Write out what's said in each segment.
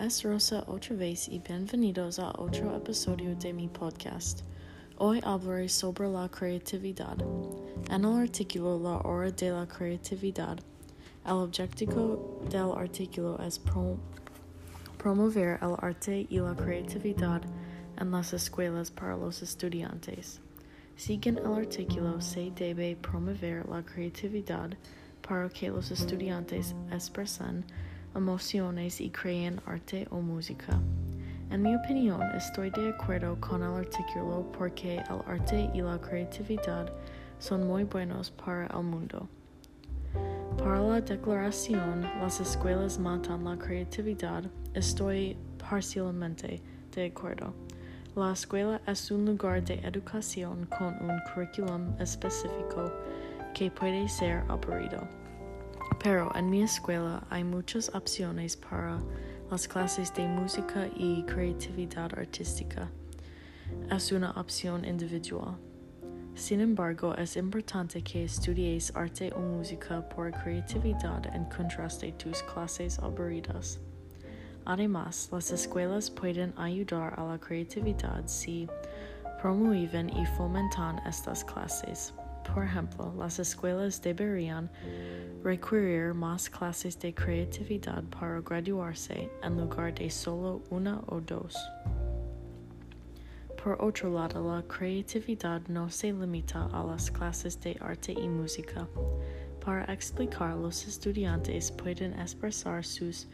es Rosa otra vez y bienvenidos a otro episodio de mi podcast. Hoy hablaré sobre la creatividad. En el artículo La hora de la creatividad, el objetivo del artículo es pro promover el arte y la creatividad en las escuelas para los estudiantes. Siguen el artículo se debe promover la creatividad para que los estudiantes expresen emociones y creen arte o música. En mi opinión, estoy de acuerdo con el artículo porque el arte y la creatividad son muy buenos para el mundo. Para la declaración, las escuelas matan la creatividad, estoy parcialmente de acuerdo. La escuela es un lugar de educación con un currículum específico que puede ser aburrido. Pero en mi escuela hay muchas opciones para las clases de música y creatividad artística. Es una opción individual. Sin embargo, es importante que estudies arte o música por creatividad en contraste tus clases aburridas. Además, las escuelas pueden ayudar a la creatividad si promueven y fomentan estas clases. Por ejemplo, las escuelas deberían requerir más clases de creatividad para graduarse en lugar de solo una o dos. Por otro lado, la creatividad no se limita a las clases de arte y música. Para explicar, los estudiantes pueden expresar sus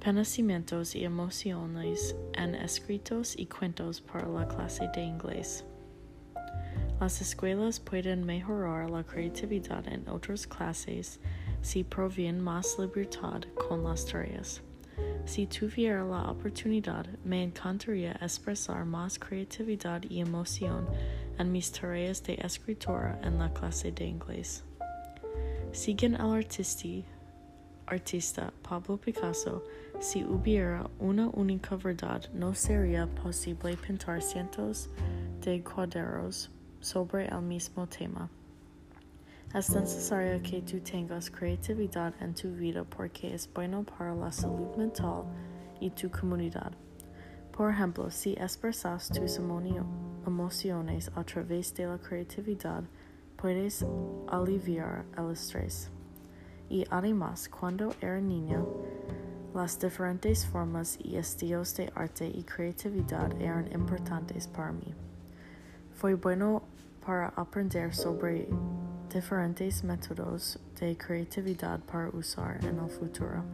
pensamientos y emociones en escritos y cuentos para la clase de inglés. Las escuelas pueden mejorar la creatividad en otras clases si proveen más libertad con las tareas. Si tuviera la oportunidad, me encantaría expresar más creatividad y emoción en mis tareas de escritora en la clase de inglés. Siguen el artisti, artista Pablo Picasso, si hubiera una única verdad, no sería posible pintar cientos de cuadros sobre el mismo tema. Es necesario que tú tengas creatividad en tu vida porque es bueno para la salud mental y tu comunidad. Por ejemplo, si expresas tus emociones a través de la creatividad, puedes aliviar el estrés. Y además, cuando era niña, las diferentes formas y estilos de arte y creatividad eran importantes para mí. Fue bueno para aprender sobre diferentes métodos de creatividad para usar en el futuro.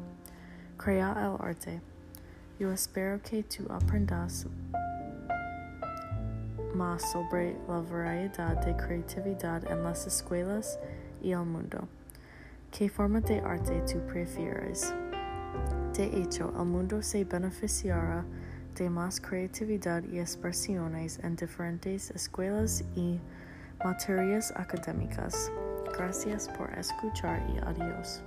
Crea el arte. Yo espero que tú aprendas más sobre la variedad de creatividad en las escuelas y el mundo. ¿Qué forma de arte tú prefieres? De hecho, el mundo se beneficiará de más creatividad y expresiones en diferentes escuelas y materias académicas. Gracias por escuchar y adiós.